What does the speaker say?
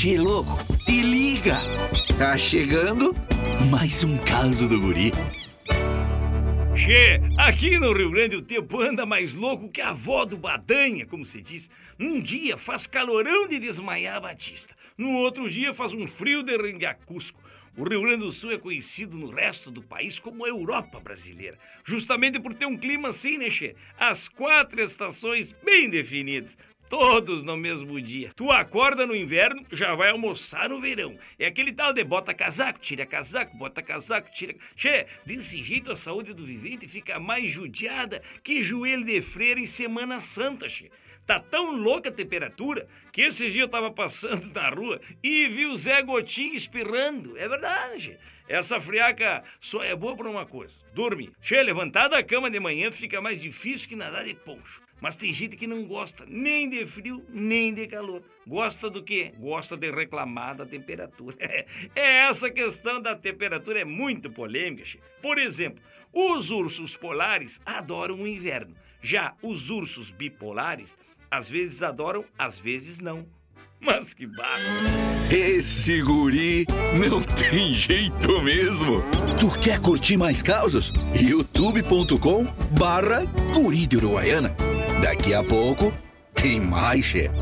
Che louco, te liga! Tá chegando mais um caso do guri. Che, aqui no Rio Grande o tempo anda mais louco que a avó do Badanha, como se diz. Num dia faz calorão de desmaiar Batista. No outro dia faz um frio de rengar Cusco. O Rio Grande do Sul é conhecido no resto do país como a Europa brasileira, justamente por ter um clima assim, né, Che? As quatro estações bem definidas todos no mesmo dia. Tu acorda no inverno, já vai almoçar no verão. É aquele tal de bota casaco, tira casaco, bota casaco, tira. Che, desse jeito a saúde do vivente fica mais judiada que joelho de freira em Semana Santa, che. Tá tão louca a temperatura que esses dias eu tava passando na rua e vi o Zé Gotinho espirrando. É verdade, che. Essa friaca só é boa pra uma coisa: dormir. Che, levantar da cama de manhã fica mais difícil que nadar de poncho. Mas tem gente que não gosta nem de frio, nem de calor. Gosta do quê? Gosta de reclamar da temperatura. É essa questão da temperatura é muito polêmica. Che. Por exemplo, os ursos polares adoram o inverno. Já os ursos bipolares, às vezes adoram, às vezes não. Mas que barro! Esse guri não tem jeito mesmo. Tu quer curtir mais causas? youtube.com barra guri de Uruguaiana. Daqui a pouco tem mais, chefe.